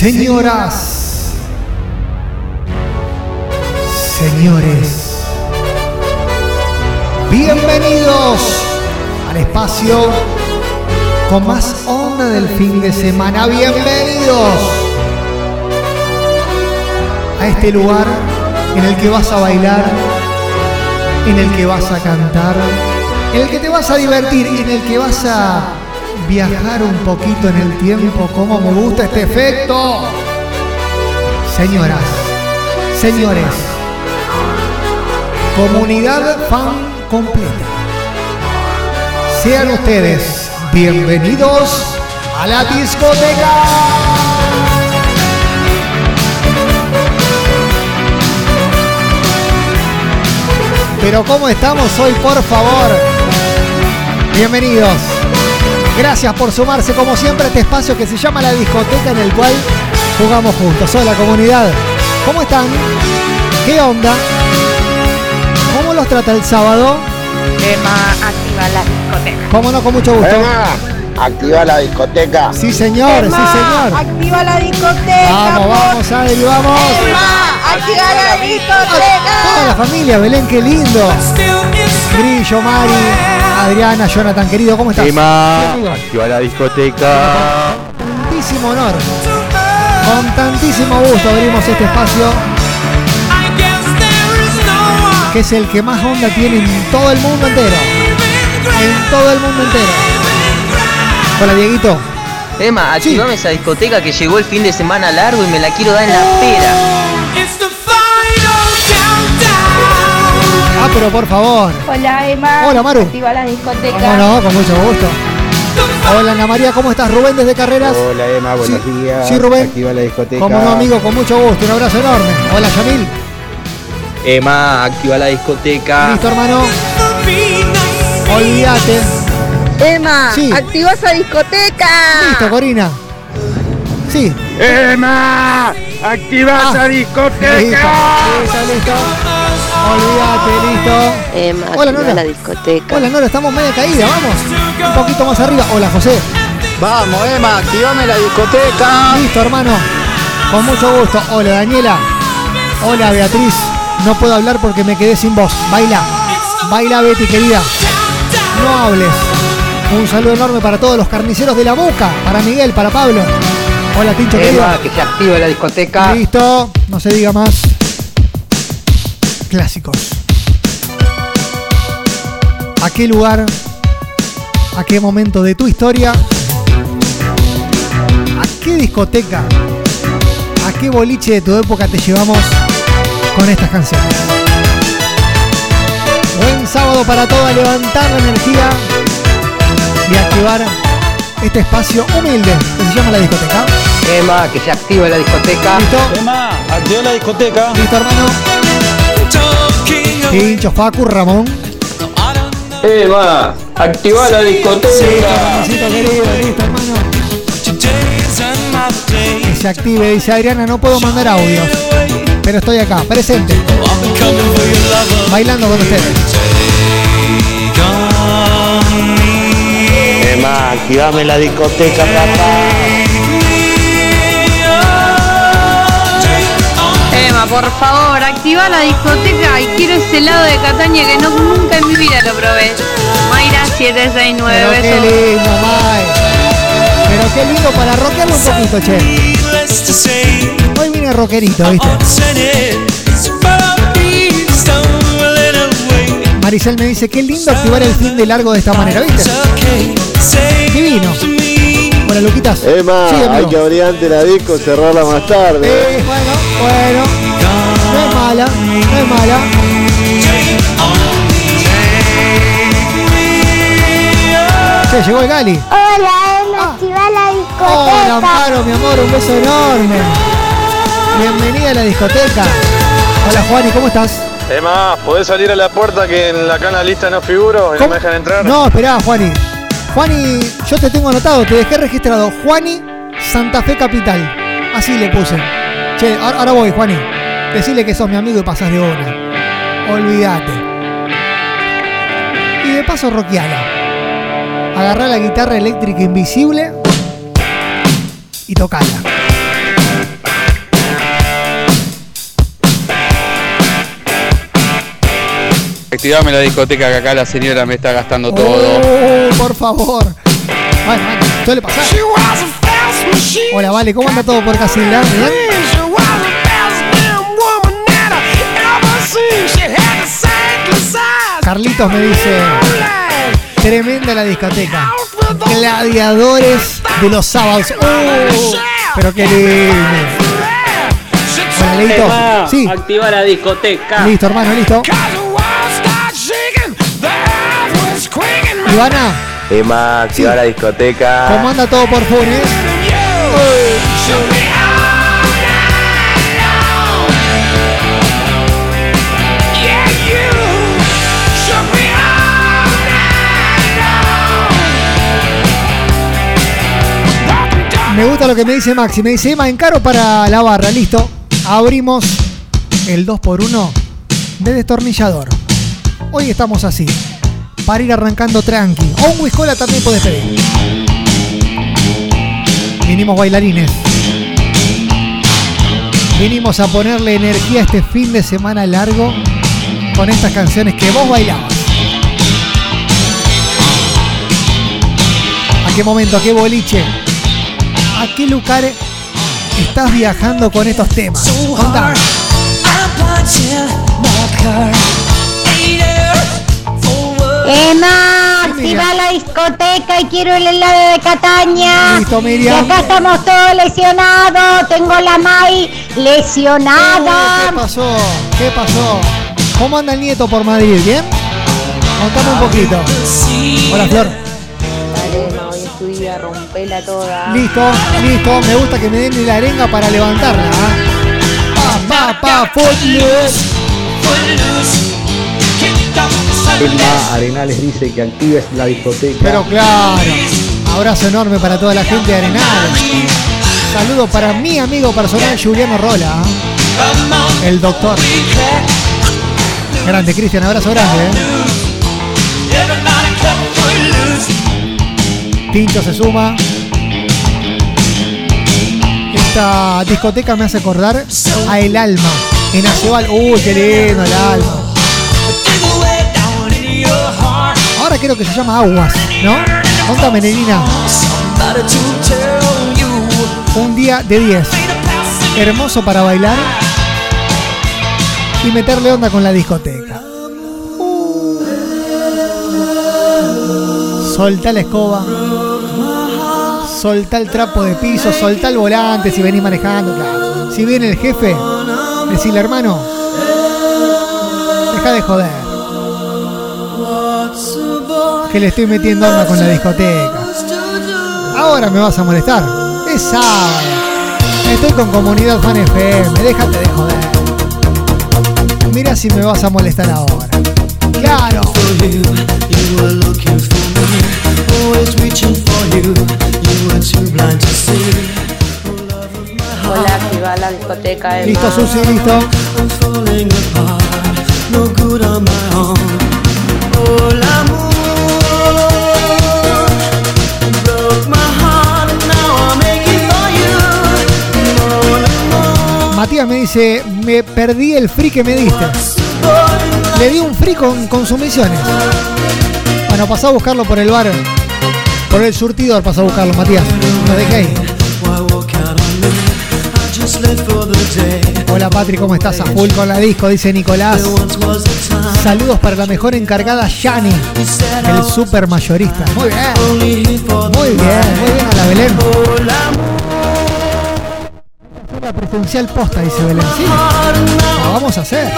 Señoras, señores, bienvenidos al espacio con más onda del fin de semana. Bienvenidos a este lugar en el que vas a bailar, en el que vas a cantar, en el que te vas a divertir, en el que vas a viajar un poquito en el tiempo. Como me gusta este efecto. Señoras, señores, comunidad fan completa. Sean ustedes bienvenidos a la discoteca. Pero ¿cómo estamos hoy, por favor? Bienvenidos. Gracias por sumarse como siempre a este espacio que se llama la discoteca en el cual jugamos juntos. Hola comunidad. ¿Cómo están? ¿Qué onda? ¿Cómo los trata el sábado? Emma activa la discoteca. ¿Cómo no? Con mucho gusto. Emma, activa la discoteca. Sí señor, sí señor. activa la discoteca. Vamos, por- vamos, Adri, vamos. Emma, activa la Toda discoteca. la familia, Belén, qué lindo. Grillo, Mari, Adriana, Jonathan, querido, ¿cómo estás? Emma, Sí, activa la discoteca. tantísimo honor. Con tantísimo gusto abrimos este espacio que es el que más onda tiene en todo el mundo entero. En todo el mundo entero. Hola Dieguito. Emma, activame esa discoteca que llegó el fin de semana largo y me la quiero dar en la pera. Ah, pero por favor. Hola Emma. Hola, Maru. Activa la discoteca. ¿Cómo no? Con mucho gusto. Hola Ana María, ¿cómo estás? Rubén desde Carreras. Hola Emma, buenos Sí, días. sí, Rubén. Activa la discoteca. Como no, amigo, con mucho gusto. Un abrazo enorme. Hola Yamil. Emma, activa la discoteca. Listo, hermano. Olvídate. Emma, Sí. activa esa discoteca. Listo, Corina. Sí. Emma, activa Ah. esa Listo, discoteca. listo, listo. Olvídate, listo. Emma, Hola, Nora. la discoteca. Hola, Nora, estamos media caída, vamos. Un poquito más arriba. Hola, José. Vamos Emma, activame la discoteca. Listo, hermano. Con mucho gusto. Hola, Daniela. Hola, Beatriz. No puedo hablar porque me quedé sin voz. Baila. Baila, Betty, querida. No hables. Un saludo enorme para todos los carniceros de la boca. Para Miguel, para Pablo. Hola, Tincho, querido. Emma, que se active la discoteca. Listo. No se diga más. Clásicos. ¿A qué lugar? ¿A qué momento de tu historia? ¿A qué discoteca? ¿A qué boliche de tu época te llevamos con estas canciones? Buen sábado para todos, levantar la energía y activar este espacio humilde que se llama la discoteca. Emma, que se active la discoteca. ¿Listo? Emma, activa la discoteca. ¿Listo, hermano? Pincho, Facu, Ramón. Emma, activa la discoteca. Ramoncito querido, listo, hermano. Que se active, dice Adriana, no puedo mandar audios. Pero estoy acá, presente. Bailando con ustedes. Emma, activame la discoteca, papá. Emma, por favor, activa la discoteca y quiero ese helado de Cataña que no, nunca en mi vida lo probé. Mayra 769, Pero qué lindo, Mai. Pero qué lindo para rockearlo un poquito, che. Hoy viene rockerito, ¿viste? Maricel me dice, qué lindo activar el fin de largo de esta manera, ¿viste? Divino. Hola, Luquitas. Emma, Sí, hay que abrir antes la disco, cerrarla más tarde. Eh, bueno, bueno. No es mala, no es mala. Che, llegó el Gali. Hola, Emma, Ah. activa la Hola, discoteca. Amparo, mi amor, un beso enorme. Bienvenida a la discoteca. Hola, Juani, ¿cómo estás? Emma, ¿podés salir a la puerta que en la cana lista no figuro y no me dejan entrar? No, esperá, Juani. Juani, yo te tengo anotado, te dejé registrado. Juani, Santa Fe Capital. Así le puse. Che, ahora, ahora voy, Juani. Decirle que sos mi amigo y pasás de una. Olvídate. Y de paso, roqueala. Agarrá la guitarra eléctrica invisible y tocala. Activame la discoteca que acá la señora me está gastando oh, todo. Por favor. Bueno, suele pasar. Hola, vale, ¿cómo anda todo por Casilda? ¿Bien? Carlitos me dice, tremenda la discoteca. Gladiadores de los sábados. Oh, pero qué lindo. Emma, Sí, activa la discoteca. listo, hermano, listo. Ivana, Emma, activa Sí. la discoteca. ¿cómo anda todo por Funes? Me gusta lo que me dice Maxi. Me dice, Emma, encaro para la barra. Listo. Abrimos el 2x1 de destornillador. Hoy estamos así. Para ir arrancando tranqui. O un whiskola también podés pedir. Vinimos bailarines. Vinimos a ponerle energía a este fin de semana largo con estas canciones que vos bailabas. ¿A qué momento? ¿A qué boliche? ¿A qué lugar estás viajando con estos temas? Contame. Emma, activa la discoteca y quiero el helado de Cataña. Listo, Y Miriam. acá estamos todos lesionados. Tengo la Mai Oh, lesionada. ¿Qué pasó? ¿Qué pasó? ¿Cómo anda el nieto por Madrid? ¿Bien? Contame un poquito. Hola, Flor. Rompela toda. Listo, listo. Me gusta que me den la arenga para levantarla. ¿ah? Pa, pa, pa, footloose. Arenales dice que actives la discoteca. Pero claro. Abrazo enorme para toda la gente de Arenal. Saludo para mi amigo personal Juliano Rola. ¿ah? El doctor. Grande, Cristian. Abrazo grande. ¿eh? Tincho se suma. Esta discoteca me hace acordar a El Alma. En Aceval. Uy, qué lindo El Alma. Ahora creo que se llama Aguas, ¿no? Contame, nenina. Un día de 10. Hermoso para bailar y meterle onda con la discoteca. Solta la escoba. Solta el trapo de piso, solta el volante si venís manejando, claro. Si viene el jefe, decirle hermano, deja de joder. Que le estoy metiendo onda con la discoteca. Ahora me vas a molestar. Es sábado. Estoy con comunidad fan FM. Déjate de joder. Mira si me vas a molestar ahora. Claro. Hola, activa la discoteca. Listo, Susi, listo. Matías me dice, me perdí el free que me diste. Le di un free con consumiciones. Bueno, pasá a buscarlo por el bar. Por el surtidor pasá a buscarlo, Matías. Lo dejé ahí. Hola Patri, ¿cómo estás? A full con la disco, dice Nicolás. Saludos para la mejor encargada, Yani, el super mayorista. Muy bien, muy bien, muy bien a la Belén. La presencial posta, dice Belén. Sí, la vamos a hacer.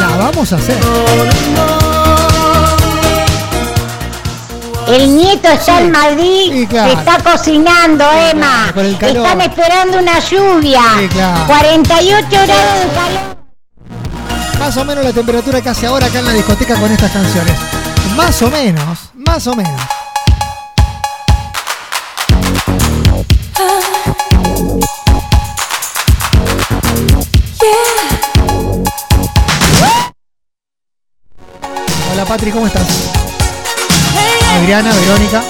La vamos a hacer. El nieto está en Madrid, Sí, claro. se está cocinando, Emma. Con el calor. Están esperando una lluvia. Sí, claro. 48 grados de calor. Más o menos la temperatura que hace ahora acá en la discoteca con estas canciones. Más o menos, más o menos. Hola Patri, ¿cómo estás? Adriana, Verónica.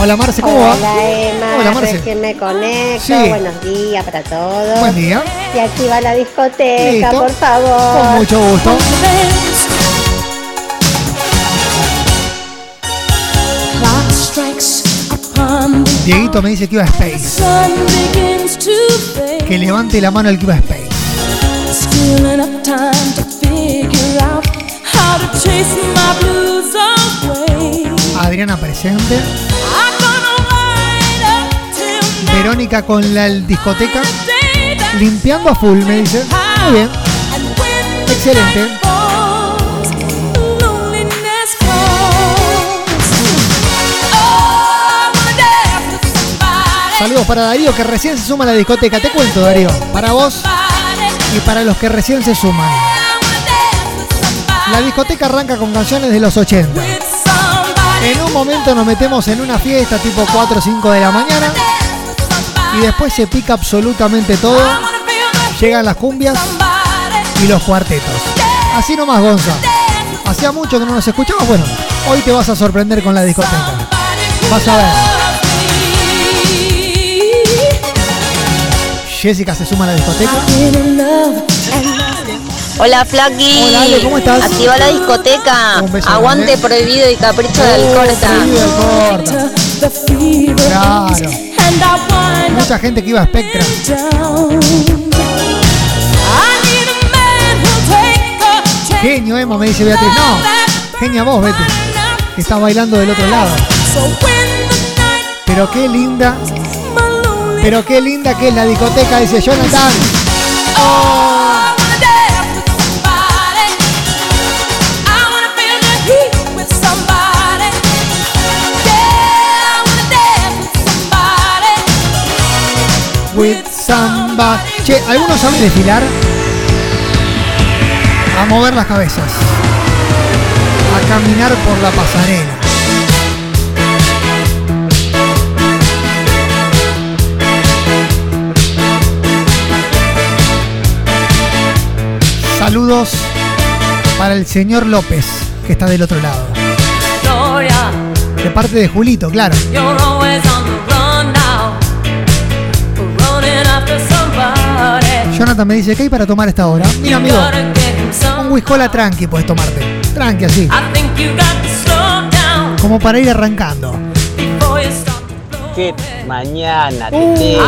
Hola Marce, ¿cómo Hola. Emma, Hola Marce. Recién me conecto. Buenos días para todos. Buen día. Y aquí va la discoteca, por favor. Con mucho gusto. Dieguito me dice que iba a Space. Que levante la mano el que iba a Space. Adriana presente. Verónica con la discoteca. Limpiando a full, me dice. Muy bien. Excelente. Saludos para Darío que recién se suma a la discoteca. Te cuento, Darío. Para vos y para los que recién se suman. La discoteca arranca con canciones de los 80. En un momento nos metemos en una fiesta tipo 4 o 5 de la mañana y después se pica absolutamente todo. Llegan las cumbias y los cuartetos. Así nomás, Gonza. Hacía mucho que no nos escuchabas. Bueno, hoy te vas a sorprender con la discoteca. Vas a ver. Jessica se suma a la discoteca. Hola Flaky. Hola, Ale, ¿cómo estás? Activa la discoteca. Un beso Aguante prohibido y capricho del corta. Prohibido del Corta. Claro. Mucha gente que iba a Spectra. Genio, Emma, me dice Beatriz. No, genia vos, vete. Que estás bailando del otro lado. Pero qué linda. Pero qué linda que es la discoteca, dice Jonathan. With Che, ¿algunos saben desfilar? A mover las cabezas. A caminar por la pasarela. Saludos para el señor López, que está del otro lado. De parte de Julito, claro. Jonathan me dice, ¿qué hay para tomar esta hora? Mira, amigo, un whiskola tranqui puedes tomarte. Tranqui así. Como para ir arrancando. Qué mañana, Uh. tete.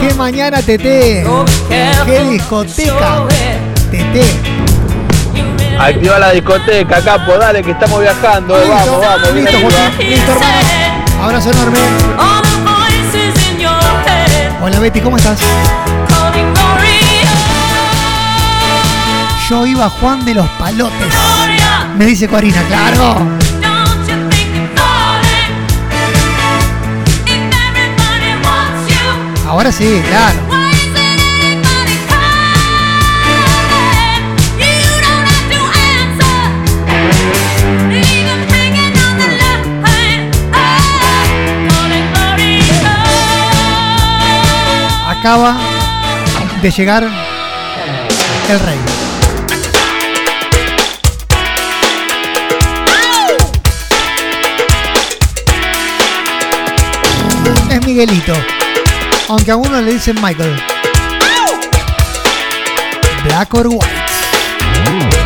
¡Qué mañana, Tete! ¡Qué discoteca! Tete. Activa la discoteca, capo, dale que estamos viajando. Listo, vamos, vamos, listo, listo, hermano. Abrazo enorme. Hola, Betty, ¿cómo estás? Yo iba a Juan de los Palotes. Me dice Corina, claro. Ahora sí, claro. Acaba de llegar el rey. Es Miguelito. Aunque a uno le dicen Michael. Black or white.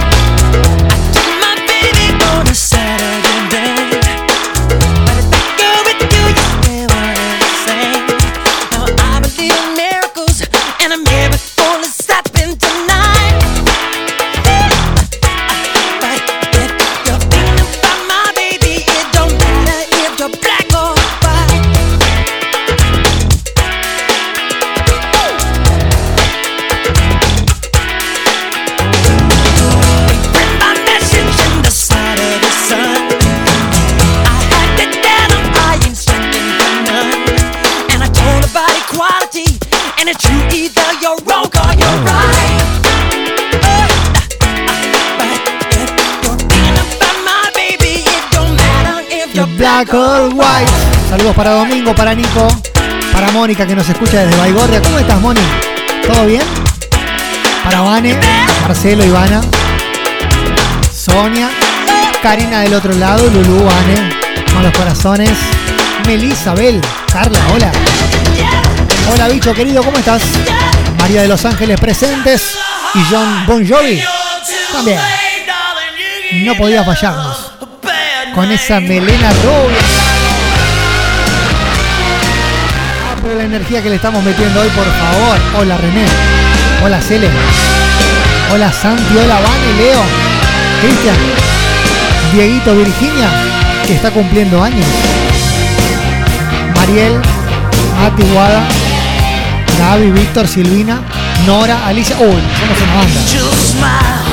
Black White. Saludos para Domingo, para Nico, para Mónica que nos escucha desde Baigorria. ¿Cómo estás, Moni? ¿Todo bien? Para Vane, Marcelo, Ivana, Sonia, Karina del otro lado, Lulú, Vane, con los corazones, Melissa, Bel, Carla, hola. Hola, bicho querido, ¿cómo estás? María de Los Ángeles presentes y John Bon Jovi también. No podía fallarnos con esa melena rubia. Ah, pero la energía que le estamos metiendo hoy, por favor. Hola René. Hola Cele. Hola Santi. Hola Vane, Leo. Cristian. Dieguito Virginia, que está cumpliendo años. Mariel. Mati Guada. Gaby, Víctor, Silvina, Nora, Alicia. Uy, somos una banda.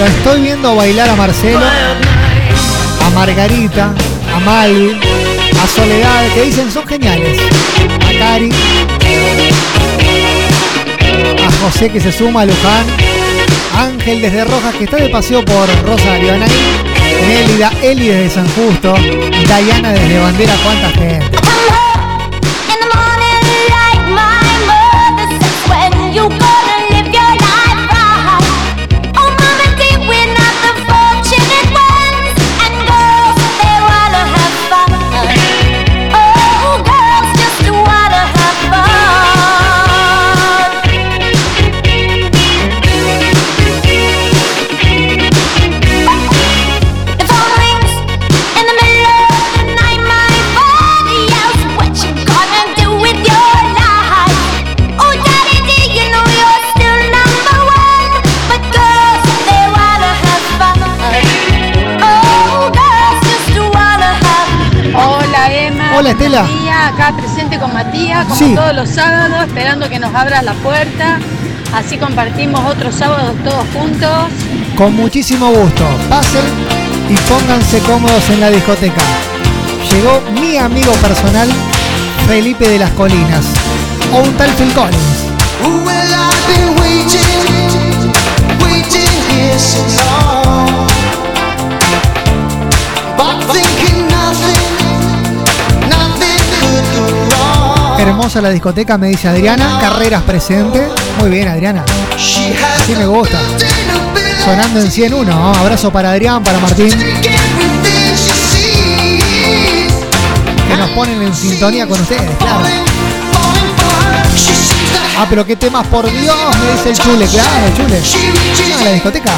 Lo estoy viendo bailar a Marcelo, a Margarita, a Malvi, a Soledad, que dicen son geniales. A Cari, a José que se suma, a Luján, Ángel desde Rojas que está de paseo por Rosario, Anaí, Nélida, Eli desde San Justo, Dayana desde Bandera, cuánta gente. Matías, acá presente con Matías, como Sí. todos los sábados, esperando que nos abras la puerta. Así compartimos otros sábados todos juntos. Con muchísimo gusto. Pasen y pónganse cómodos en la discoteca. Llegó mi amigo personal, Felipe de las Colinas. O un tal Phil Collins. Hermosa la discoteca, me dice Adriana. Carreras presente. Muy bien, Adriana. Así me gusta. Sonando en 101. ¿no? Abrazo para Adrián, para Martín, que nos ponen en sintonía con ustedes, Ah, pero qué temas, por Dios, me dice el chule, claro, el chule. Ah, la discoteca.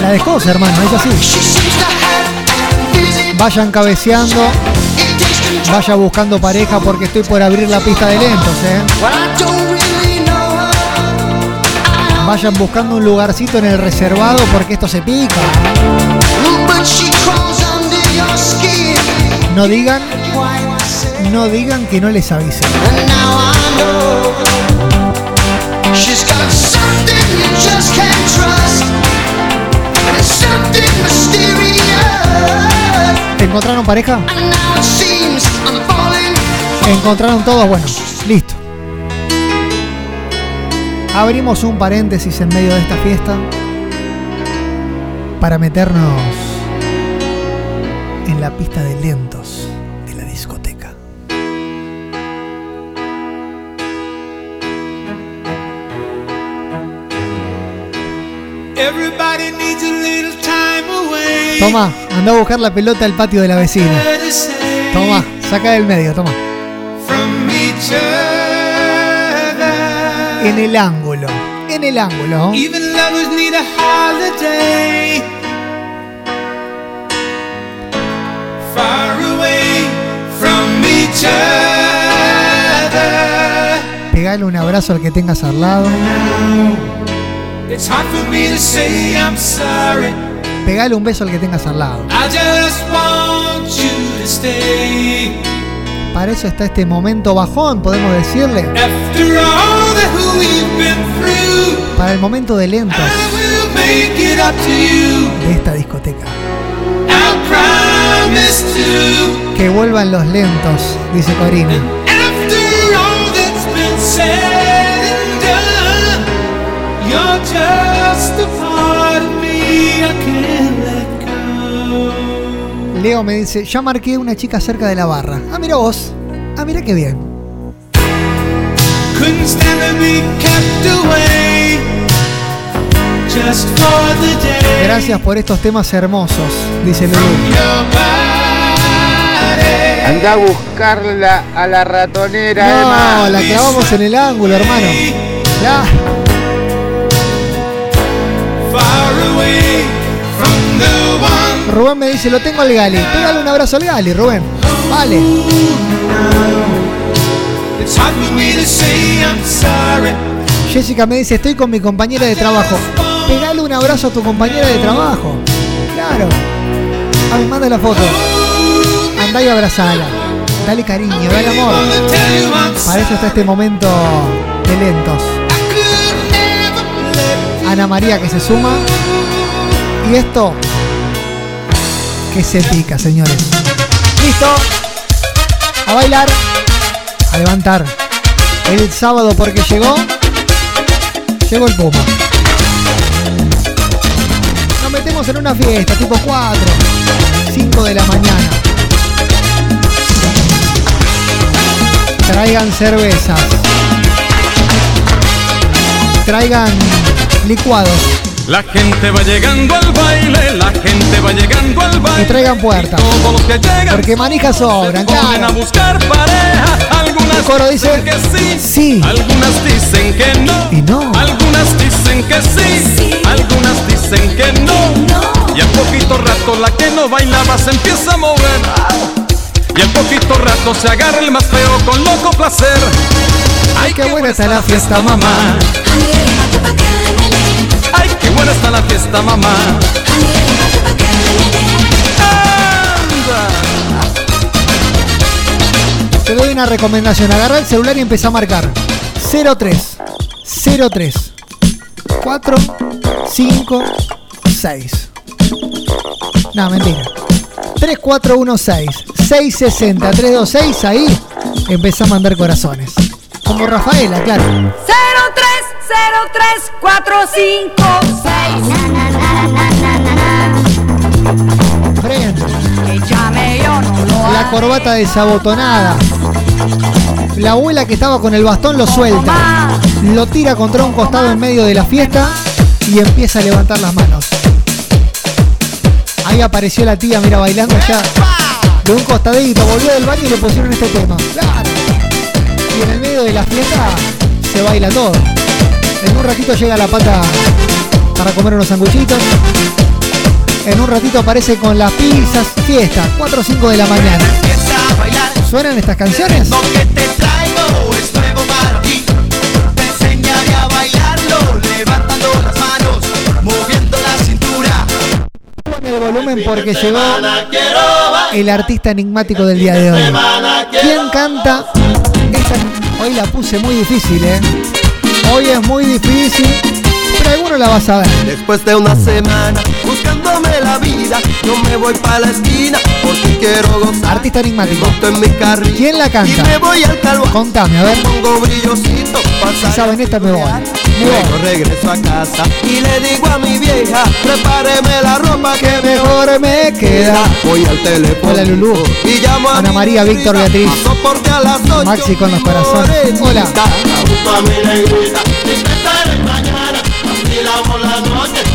La de José, hermano, es así. Vayan cabeceando. Vaya buscando pareja porque estoy por abrir la pista de lentos, eh. Vayan buscando un lugarcito en el reservado porque esto se pica. No digan, no digan que no les avise. and now I know she's got something you just can't trust. And it's something mysterious. ¿Encontraron pareja? ¿Encontraron todos? Bueno, listo. Abrimos un paréntesis en medio de esta fiesta para meternos en la pista de lentos Toma, anda a buscar la pelota al patio de la vecina. Toma, saca del medio, toma. En el ángulo, en el ángulo. Pegale un abrazo al que tengas al lado. It's hard for me to say I'm sorry. Pegale un beso al que tengas al lado. I just want you to stay. Para eso está este momento bajón, podemos decirle. After all that we've been through, Para el momento de lentos I will make it up to you. de esta discoteca. I promise to. Que vuelvan los lentos, dice Corina. After all that's been said Leo me dice, ya marqué una chica cerca de la barra. Ah, mira vos. Ah, mira qué bien. Gracias por estos temas hermosos, dice Lulu. Anda a buscarla a la ratonera, No, Emma. la clavamos en el ángulo, hermano. La- Rubén me dice, lo tengo al Gali. Pégale un abrazo al Gali, Rubén. Vale. Jessica me dice, estoy con mi compañera de trabajo. Pegale un abrazo a tu compañera de trabajo. Claro. A mí manda la foto. Andá y abrazala. Dale cariño, dale amor. Para eso está este momento de lentos. Ana María que se suma. Y esto que se pica, señores. ¿Listo? A bailar. A levantar. El sábado porque llegó. Llegó el Puma. Nos metemos en una fiesta, tipo 4, 5 de la mañana. Traigan cervezas. Traigan licuados. La gente va llegando al baile, la gente va llegando al Que baile. traigan puertas. Todos los que llegan Porque manijas sobran, a claro. buscar pareja. Algunas El coro dice, dicen que sí, sí. algunas dicen que no, Y no. algunas dicen que sí, algunas dicen que no. Y al poquito rato la que no bailaba se empieza a mover. Y al poquito rato se agarra el más feo con loco placer. Ay, qué buena está la fiesta, mamá. Ay, qué buena está la fiesta, mamá. ¡Anda! Te doy una recomendación, agarra el celular y empieza a marcar 03 03 4 5 6. No, mentira. 3416 660 326 ahí empieza a mandar corazones. Como Rafaela, claro. 03 3, 4, 5, 6. La corbata desabotonada. La abuela que estaba con el bastón lo suelta. Lo tira contra un costado en medio de la fiesta y empieza a levantar las manos. Ahí apareció la tía, mira, bailando ya. De un costadito, volvió del baño y le pusieron este tema. Y en el medio de la fiesta se baila todo. En un ratito llega la pata para comer unos sanguchitos. En un ratito aparece con las pizzas. Fiesta, 4 o 5 de la mañana. ¿Suenan estas canciones? El volumen porque llegó el artista enigmático del día de hoy. ¿Quién canta? Hoy la puse muy difícil, ¿eh? Hoy es muy difícil, pero alguno la vas a ver. Después de una semana buscándome la vida, yo me voy para la esquina porque quiero gozar. Artista enigmático. En mi carrito ¿Quién la canta? Y me voy al calvo. Contame, a ver. Pongo brillosito, Si saben esta, me voy. Luego regreso a casa y le digo a mi vieja, prepáreme la ropa que Mejor me queda. Voy al teléfono Hola, Lulú. y llamo a Ana María, Víctor, Beatriz. a las Maxi con los corazones. Hola.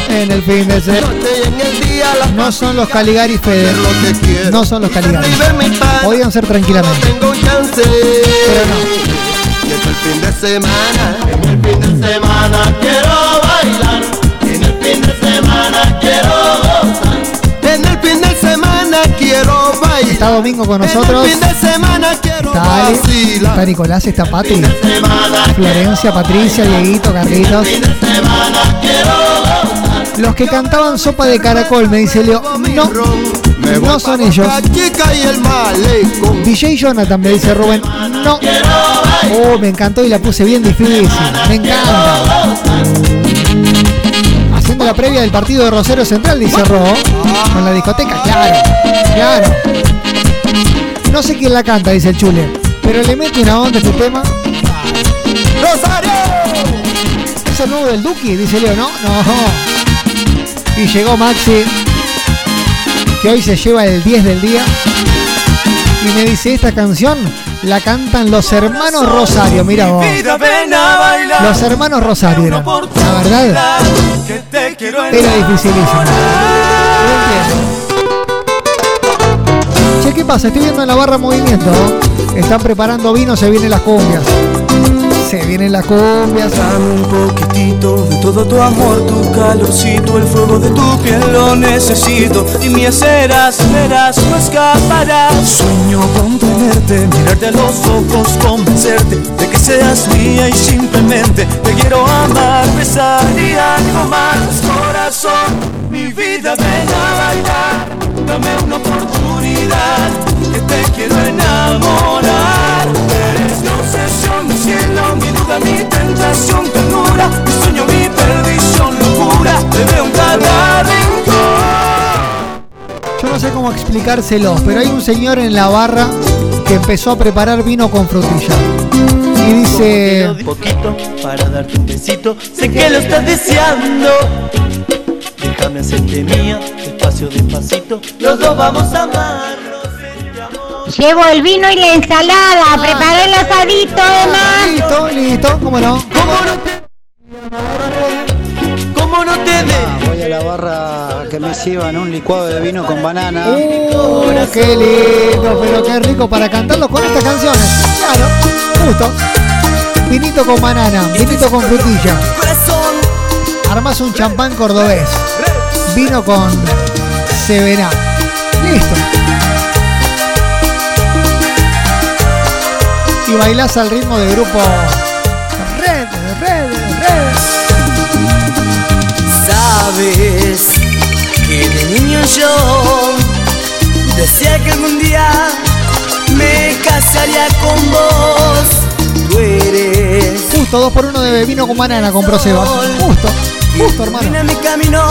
En el fin de semana. No son los Caligari Fede. No son los Caligari. Podían ser tranquilamente. Pero no. Y es el fin de semana, en el fin de semana quiero bailar. En el fin de semana quiero gozar. En el fin de semana quiero bailar. Está Domingo con nosotros. En el fin de semana quiero Está Ale, vacilar. está Nicolás, está Pati, Florencia, Patricia, Dieguito, Carlitos. fin de semana quiero gozar. Los que cantaban sopa de caracol, me dice Leo. No, no son ellos. El. DJ Jonathan, me dice Rubén. No. Oh, me encantó y la puse bien difícil. Me encanta. Haciendo la previa del partido de Rosero Central, dice Ro. Con la discoteca, claro. Claro. No sé quién la canta, dice el chule. Pero le mete una onda a este tema. ¡Rosario! ¿Es el nuevo del Duki? Dice Leo, ¿no? No. Y llegó Maxi, que hoy se lleva el 10 del día. Y me dice, esta canción la cantan los hermanos Rosario. Mira vos. Los hermanos Rosario eran. La verdad, era dificilísimo. Che, ¿qué pasa? Estoy viendo en la barra movimiento. Están preparando vino, se vienen las cumbias. Se vienen las cumbias. Dame un poquitito de todo tu amor, tu calorcito, el fuego de tu piel lo necesito. Y me serás, verás, no escaparás. Sueño con tenerte, mirarte a los ojos, convencerte de que seas mía y simplemente te quiero amar, besar y algo más, corazón. Mi vida ven a bailar, dame una oportunidad, que te quiero enamorar. Cielo, mi duda, mi tentación, ternura, mi sueño, mi perdición, locura. Te veo en cada rincón. Yo no sé cómo explicárselo, pero hay un señor en la barra que empezó a preparar vino con frutilla. Y dice, Un poquito para darte un besito, sé que lo estás deseando. Déjame hacerte mía, despacio, despacito, los dos vamos a amarnos. Llevo el vino y la ensalada. Preparé el asadito, Emma. listo, listo, ¿cómo no? ¿Cómo no te de? Voy a la barra que me sirvan un licuado de vino con banana. Uh, qué lindo, pero qué rico para cantarlo con estas canciones. Claro, justo. Vinito con banana, vinito con frutilla. Armas un champán cordobés. Vino con Sevena. Listo. Y bailás al ritmo de grupo Red, Red, Red. Sabes que de niño yo decía que algún día me casaría con vos. Tú eres Justo, dos por uno de vino con banana compró Sebas. Justo, justo hermano. Mi camino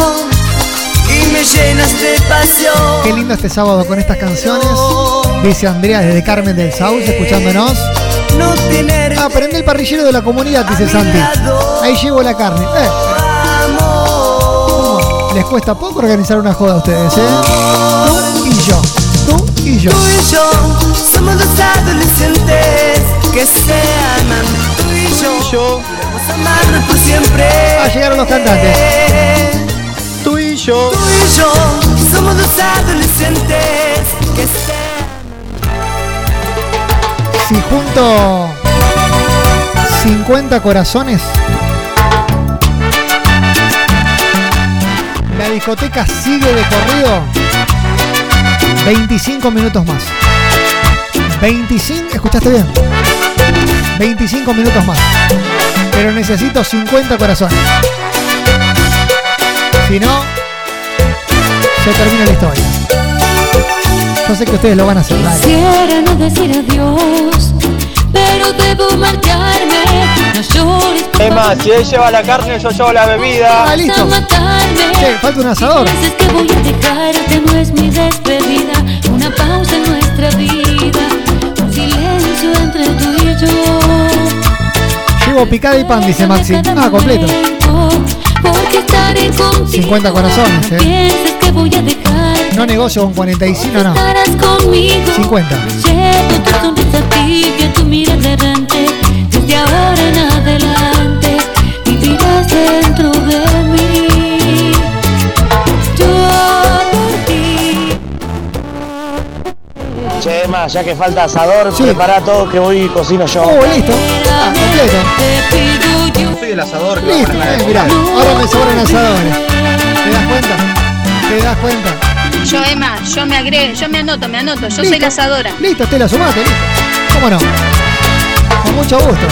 y me llenas de pasión. Qué lindo este sábado con estas canciones. Dice Andrea desde Carmen del Saúl, escuchándonos. No tener Ah, prende el parrillero de la comunidad, dice Santi. Ahí llevo la carne. Eh, amor. les cuesta poco organizar una joda a ustedes, ¿eh? Tú y yo. Tú y yo. Tú y yo somos dos adolescentes que se aman. Tú y yo, vamos a amarnos por siempre. Ah, llegaron los cantantes. Tú y yo. Tú y yo somos dos adolescentes que se Si junto 50 corazones, la discoteca sigue de corrido 25 minutos más. 25, ¿escuchaste bien? 25 minutos más. Pero necesito 50 corazones. Si no, se termina la historia. Yo sé que ustedes lo van a hacer. Quisiera no decir adiós, debo marcharme. No llores, por Es más, si él lleva la carne, yo llevo la bebida. Ah, listo. Che, falta un asador. Dices que voy a dejarte, no es mi despedida. Una pausa en nuestra vida, un silencio entre tú y yo. Llevo picada y pan, dice Maxi. Ah, completo. Porque estaré contigo. 50 corazones, eh. Piensas que voy a dejar, No negocio con 45, no. estarás conmigo. 50. Llevo tu tu mirada errante Desde ahora en adelante Vivirás dentro de mí Yo por ti Che, Emma, ya que falta asador, prepara todo que voy y cocino yo. Oh, listo. Ah, completo. Soy el asador. Listo, eh, mirá. Ahora me sobran asadores. ¿Te das cuenta? ¿Te das cuenta? Yo, Emma, yo me agrego, yo me anoto, me anoto, yo soy Listo. la asadora. Listo, te la sumaste, listo. ¿Cómo no? Con mucho gusto.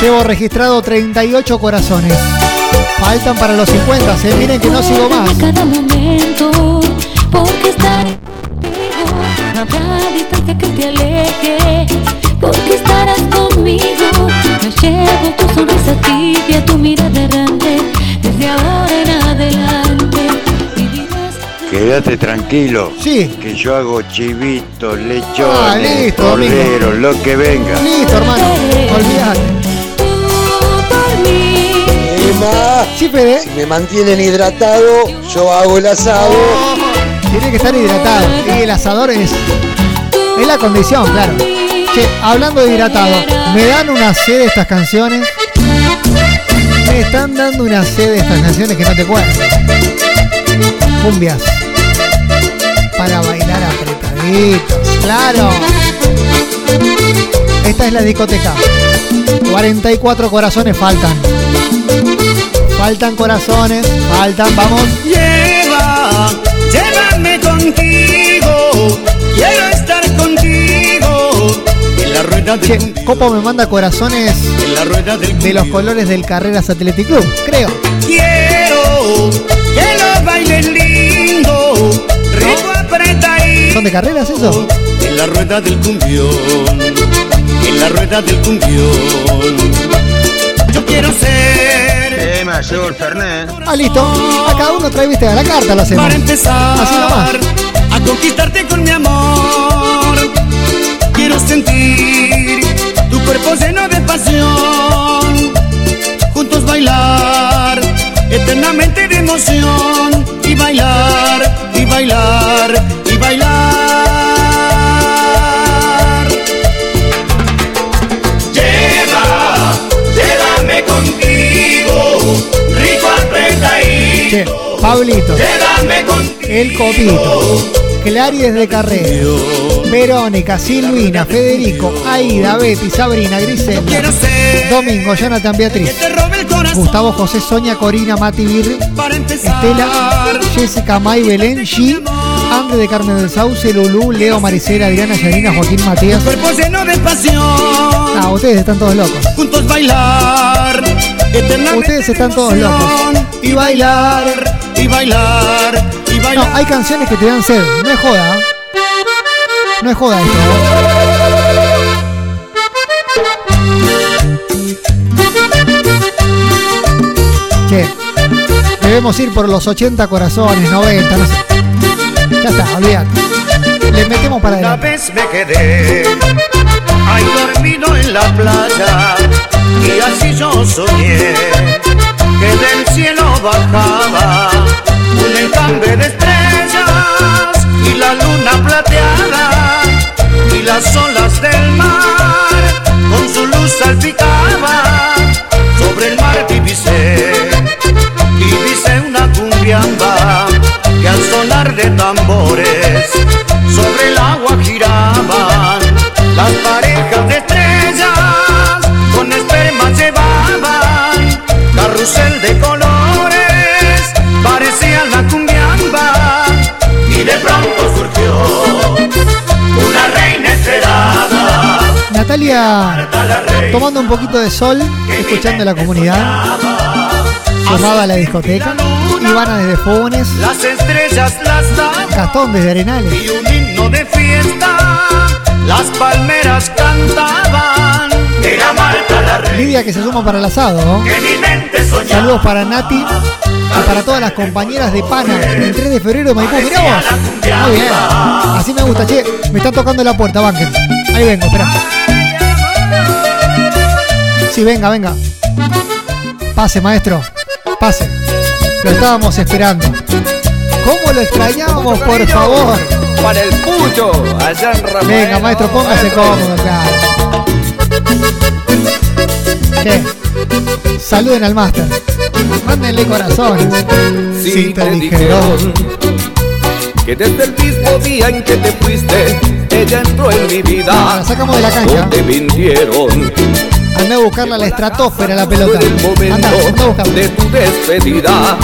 Llevo registrado 38 corazones. Faltan para los 50, se miren que no sigo más. cada momento Porque estaré contigo No habrá distancia que te aleje Porque estarás conmigo Me llevo tu sonrisa tibia quédate tranquilo. Sí. Que yo hago chivitos, Ah, lechones, listo, corderos, lo que venga. Listo, hermano. Olvídate. Emma, Sí, Fede. si me mantienen hidratado, yo hago el asado. Tiene que estar hidratado. Y el asador es. Es la condición, claro. Che, hablando de hidratado, me dan una sed de estas canciones. Me están dando una sed de estas canciones que no te cuento. Cumbias. Para bailar apretaditos. Claro. Esta es la discoteca. 44 corazones faltan. Faltan corazones. Faltan, vamos. Lleva, llévame contigo. Quiero estar contigo. En la rueda del Che, Copo me manda corazones en la rueda del de los colores del Carreras Athletic Club, creo. De carreras eso? En la rueda del cumbión. En la rueda del cumbión. Yo quiero ser. Eh, el Fernet. Ah, listo. A cada uno trae viste a la carta, lo hacemos. Para empezar Así nomás. a conquistarte con mi amor. Quiero sentir tu cuerpo lleno de pasión. Juntos bailar eternamente de emoción. Y bailar, y bailar. Pablito, el Copito, Claries de Carrera, Verónica, Silvina, Federico, Aida, Betty, Sabrina, ser Domingo, Jonathan, Beatriz, Gustavo, José, Sonia, Corina, Mati, Birri. Estela, Jessica, May, Belén, G, Andre de Carmen del Sauce, Lulú, Leo, Maricela, Adriana, Yanina, Joaquín, Matías. Cuerpo lleno de pasión. Ah, ustedes están todos locos. Juntos bailar. Ustedes están todos locos. Y bailar. Y bailar. Y No, bailar. hay canciones que te dan sed. No es joda. ¿eh? No es joda esto. ¿eh? Che, debemos ir por los 80 corazones, 90, no sé. Ya está, olvídate. Le metemos para Una adelante. vez me quedé ahí dormido en la playa y así yo soñé que del cielo bajaba un enjambre de estrellas y la luna plateada y las olas del mar Natalia tomando un poquito de sol, escuchando la comunidad, sumada a la discoteca. Ivana desde Funes, las estrellas las dan Gastón desde Arenales. y un himno de fiesta las palmeras cantaban era Marta la reina Lidia que se suma para el asado. ¿no? Saludos para Nati y para todas las compañeras de Pana el 3 de febrero Maipú. Mirá vos. Muy bien. Así me gusta, che. Me están tocando la puerta, banquen. Ahí vengo, espera. Sí, venga, venga. Pase, maestro. Pase. Lo estábamos esperando. ¿Cómo lo extrañábamos, por favor? Para el pucho, allá en Rafael. Venga, maestro, póngase cómodo, claro. ¿Qué? Saluden al máster. Mándenle corazones. Si te dijeron que desde el mismo día en que te fuiste, ella entró en mi Ah, vida. la sacamos de la cancha. No te mintieron. Andá a buscarla a la estratosfera la pelota. Andá, andá a buscarla. de tu despedida.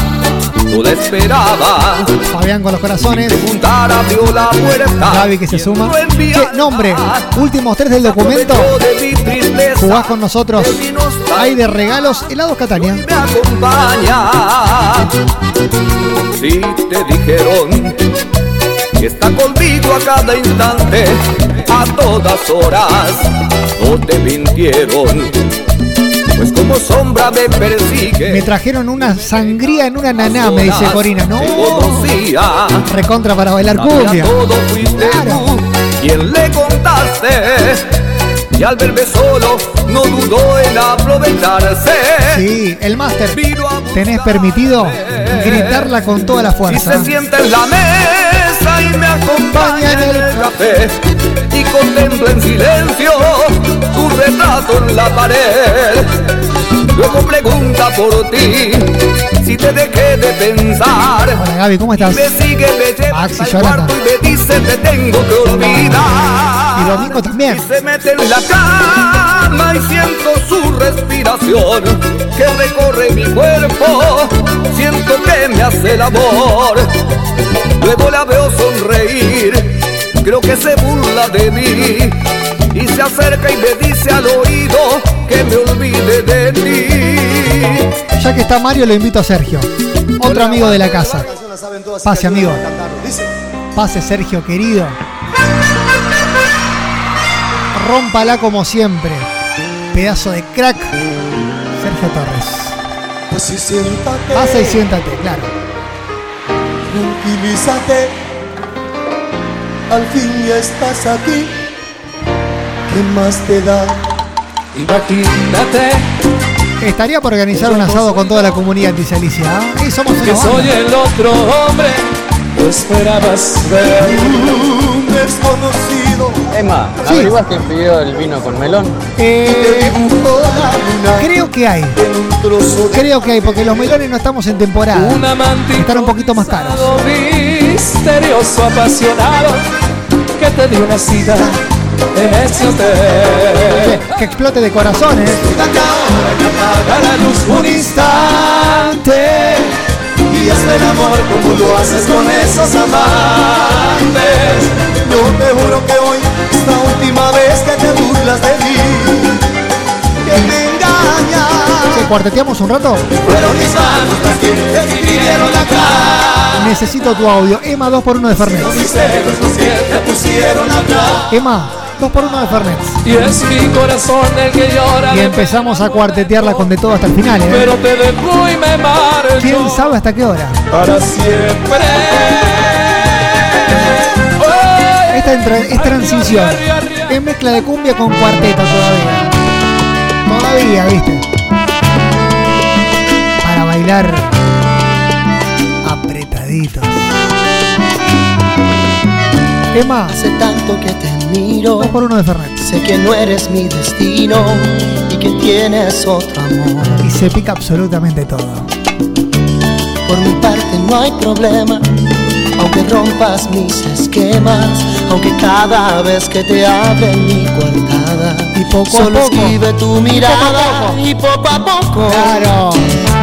No la esperaba. Fabián con los corazones. Juntar abrió la puerta. Gaby que se suma. Che, nombre. Últimos tres del documento. Jugás con nosotros. Hay de regalos helados Catania. me acompaña. Si te dijeron que está conmigo a cada instante, a todas horas, no te mintieron. pues como sombra me persigue. Me trajeron una sangría en una naná, me dice Corina. No, conocía. recontra para bailar cumbia. todo fuiste tú quien le contaste. Y al verme solo, no dudó en aprovecharse. Sí, el máster. Tenés permitido gritarla con toda la Y fuerza. se sienta en la mesa y me acompaña en el café. Y contempla en silencio tu retrato en la pared. Luego pregunta por ti si te dejé de pensar. Hola Gaby, ¿cómo Y estás? me sigue, me Maxi, al cuarto y me dice te tengo que olvidar. Y Domingo también. Y se mete en la cama y siento su respiración que recorre mi cuerpo. Siento que me hace el amor. Luego la veo sonreír. Creo que se burla de mí. Y se acerca y me dice al oído que me olvide de ti. Ya que está Mario, lo invito a Sergio. Otro amigo de la casa. Pase, amigo. Pase, Sergio, querido. Rómpala como siempre. Pedazo de crack. Sergio Torres. Pues y siéntate, Pasa y siéntate, claro. tranquilízate. Al fin ya estás aquí. ¿Qué más te da? Imagínate Estaría por organizar un asado con toda la comunidad, dice Alicia. ¿ah? Y somos que soy el otro hombre. Tú esperabas ver Un desconocido. Emma, Sí. ¿averiguas quién pidió el vino con melón? Eh, creo que hay. Creo que hay, porque los melones no estamos en temporada. un amante Están un poquito más caros. misterioso, apasionado, que te dio una cita en ese hotel. Que explote de corazones. Lo haces con esos amantes. Yo te juro que hoy es la última vez que te burlas de mí, que me engañas. ¿Que cuarteteamos un rato? Fueron mis manos las que te escribieron la cara. Necesito tu audio. Emma 2x1 de Fernet. Mis celos los que te pusieron a hablar. Emma 2x1 de Fernet. y es mi corazón el que llora Y empezamos a cuartetearla con de todo hasta el final. ¿eh? pero te dejo y me marcho ¿Quién sabe hasta qué hora? para siempre. Esta es transición. Es mezcla de cumbia con cuarteto todavía. Todavía, ¿viste? Para bailar apretaditos. Emma, Hace tanto que te miro, 2x1 de Fernet. sé que no eres mi destino y que tienes otro amor. Y se pica absolutamente todo. Por mi parte no hay problema, aunque rompas mis esquemas, aunque cada vez que te hable mi coartada, Y poco solo a poco. escribe tu mirada Y y poco a poco, Claro.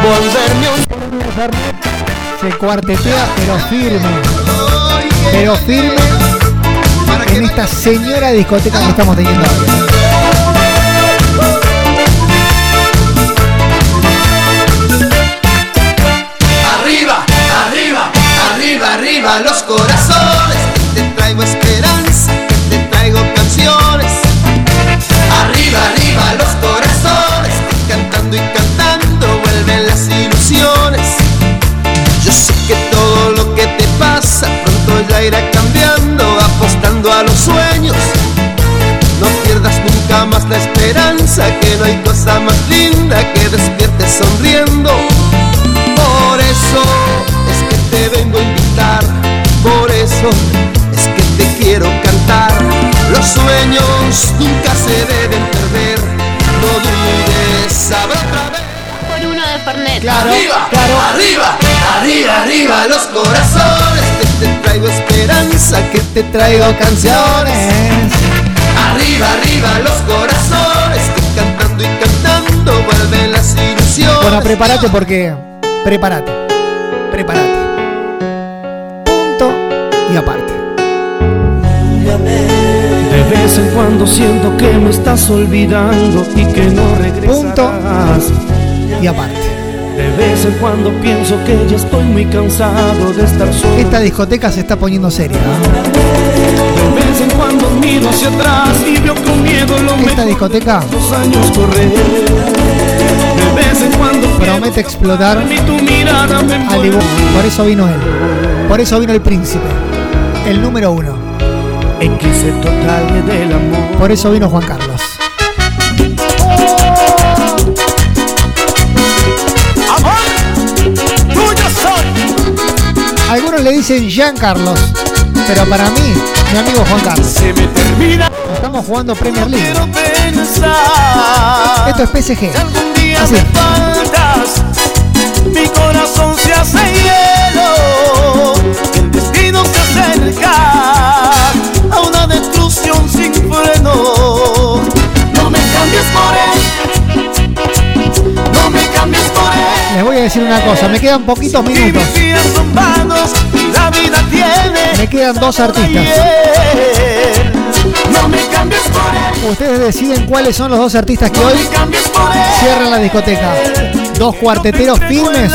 volverme un Se cuartetea, pero firme. Pero firme en esta señora discoteca que estamos teniendo hoy. Claro, arriba, claro. arriba, arriba, arriba los corazones. Que te traigo esperanza, que te traigo canciones. Arriba, arriba los corazones. Que cantando y cantando vuelven las ilusiones. Bueno, prepárate porque. Prepárate. Prepárate. Punto y aparte. De vez en cuando siento que me estás olvidando y que no regresarás. Y aparte. Vez en cuando pienso que ya estoy muy cansado de estar solo. Esta discoteca se está poniendo seria. De vez en cuando miro hacia atrás y veo con miedo lo Esta discoteca los años correr. De vez en cuando Promete explotar al. Por eso vino él. Por eso vino el príncipe. El número uno. Por eso vino Juan Carlos. Algunos le dicen Jean Carlos. Pero para mí, mi amigo Juan Carlos. Se me termina. Estamos jugando Premier League. Esto es PSG. Así. Mi corazón se hace hielo. El destino se acerca a una destrucción sin freno. Les voy a decir una cosa. Me quedan poquitos minutos. Me quedan dos artistas. Ustedes deciden cuáles son los dos artistas que hoy cierran la discoteca. Dos cuarteteros firmes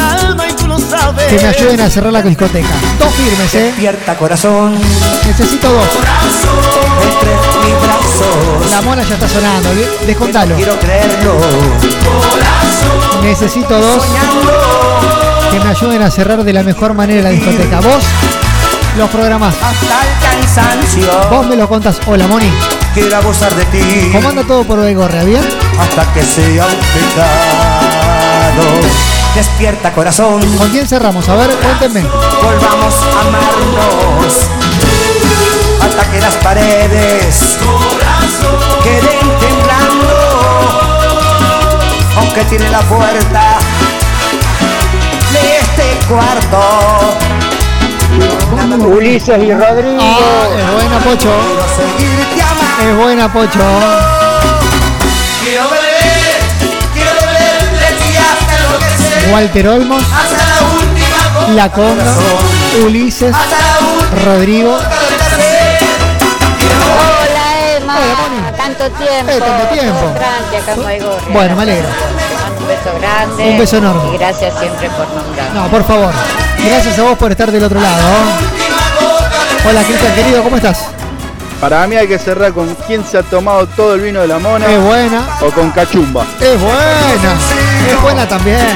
que me ayuden a cerrar la discoteca. Dos firmes, ¿eh? Despierta corazón Necesito dos. La mona ya está sonando. de- Descontalo. Quiero creerlo. Necesito dos que me ayuden a cerrar de la mejor manera la discoteca. Vos los programás. Hasta el cansancio. Vos me lo contás. Hola, Moni. Quiero abusar de ti. ¿Cómo anda todo por Begorria? ¿Bien? Hasta que sea un pecado. Despierta corazón. ¿Con quién cerramos? A ver, cuéntenme. Volvamos a amarnos. Hasta que las paredes queden temblando. Aunque tiene la puerta de este cuarto. Ulises y Rodrigo. Ah, es buena, Pocho. Es buena, Pocho. Quiero beber, quiero beber de ti hasta enloquecer. Walter Olmos, Hasta la última copa. La Conga, Ulises, Rodrigo. Tanto tiempo. Eh, tanto tiempo. Francia, acá en Baigorria. Bueno, me alegro. Un beso grande. Un beso enorme. Y gracias siempre por nombrar. No, por favor. Gracias a vos por estar del otro lado. Hola, Cristian, querido, ¿cómo estás? Para mí hay que cerrar con quién se ha tomado todo el vino de la mona Es buena. o con cachumba. Es buena. Es buena también.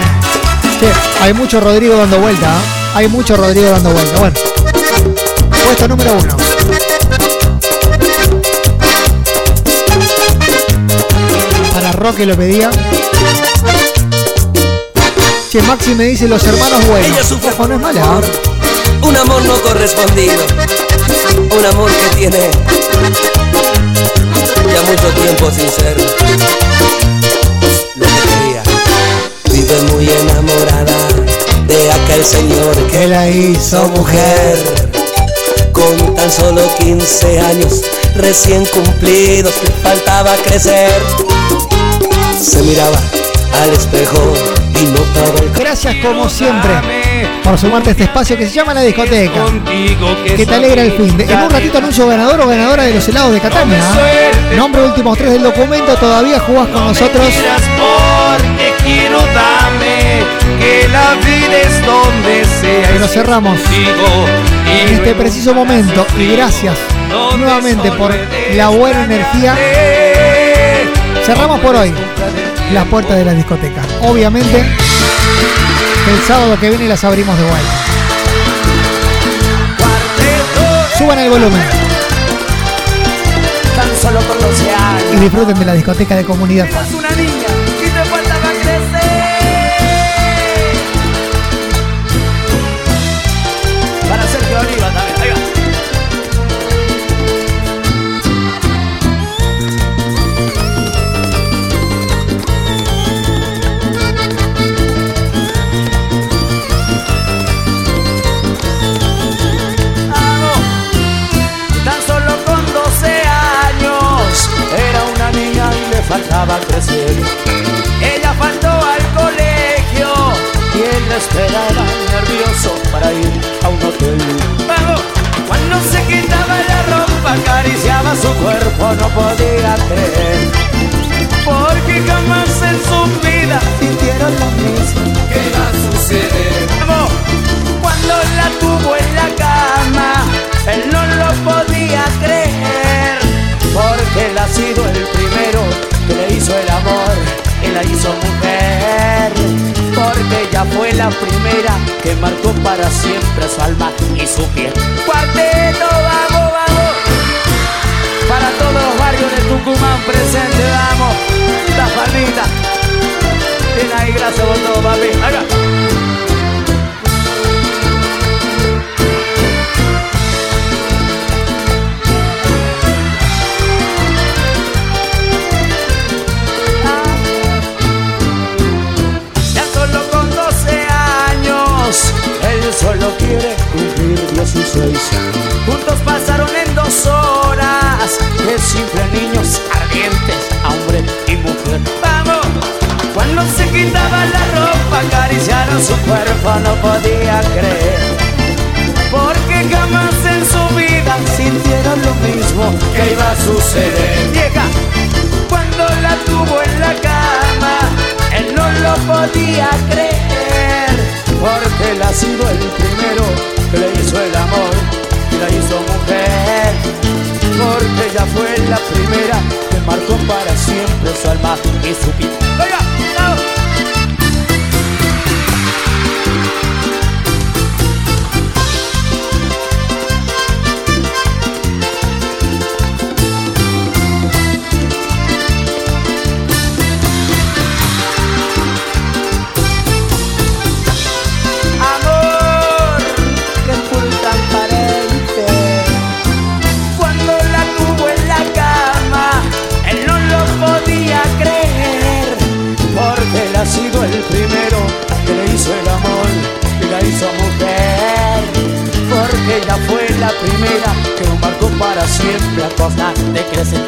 Che, hay mucho Rodrigo dando vuelta. ¿eh? Hay mucho Rodrigo dando vuelta. Bueno. Puesto número uno. Roque lo pedía. Che, Maxi me dice los hermanos buenos. Ella sufre Ojo, no es mala. Un amor no correspondido. Un amor que tiene ya mucho tiempo sin ser lo que quería. Vive muy enamorada de aquel señor que Que la hizo mujer. Con tan solo 15 años recién cumplidos le faltaba crecer. Se miraba al espejo y notaba el Gracias como siempre por sumarte a este espacio que se llama La Discoteca. Que te alegra el fin. de- En un ratito anuncio ganador o ganadora de los helados de Catania. ¿eh? Nombre últimos tres del documento. Todavía jugás con nosotros. Porque quiero dame que la vida es donde sea. Pero cerramos en este preciso momento. Y gracias nuevamente por la buena energía. Cerramos por hoy las puertas de la discoteca. Obviamente, el sábado que viene las abrimos de vuelta. Suban el volumen tan solo con 12 años. y disfruten de la discoteca de comunidad. Ella faltó al colegio y él la esperaba nervioso para ir a un hotel. Cuando se quitaba la ropa acariciaba su cuerpo, no podía creer. Porque jamás en su vida sintieron lo mismo que iba a suceder. Vamos, Cuando la tuvo en la cama, él no lo podía creer. Porque él ha sido el primero hizo el amor y la hizo mujer. Porque ella fue la primera que marcó para siempre su alma y su piel. Cuarteto, vamos, vamos. Para todos los barrios de Tucumán presente, vamos. La palmita. Tiene ahí, gracias por todo, papi. Acá. Cumplir 16. Juntos pasaron en dos horas, de simple niños ardientes, hombre y mujer. ¡Vamos! Cuando se quitaba la ropa, acariciaron su cuerpo, no podía creer. Porque jamás en su vida sintieron lo mismo que iba a suceder. Fue la primera que marcó para siempre su alma primera que lo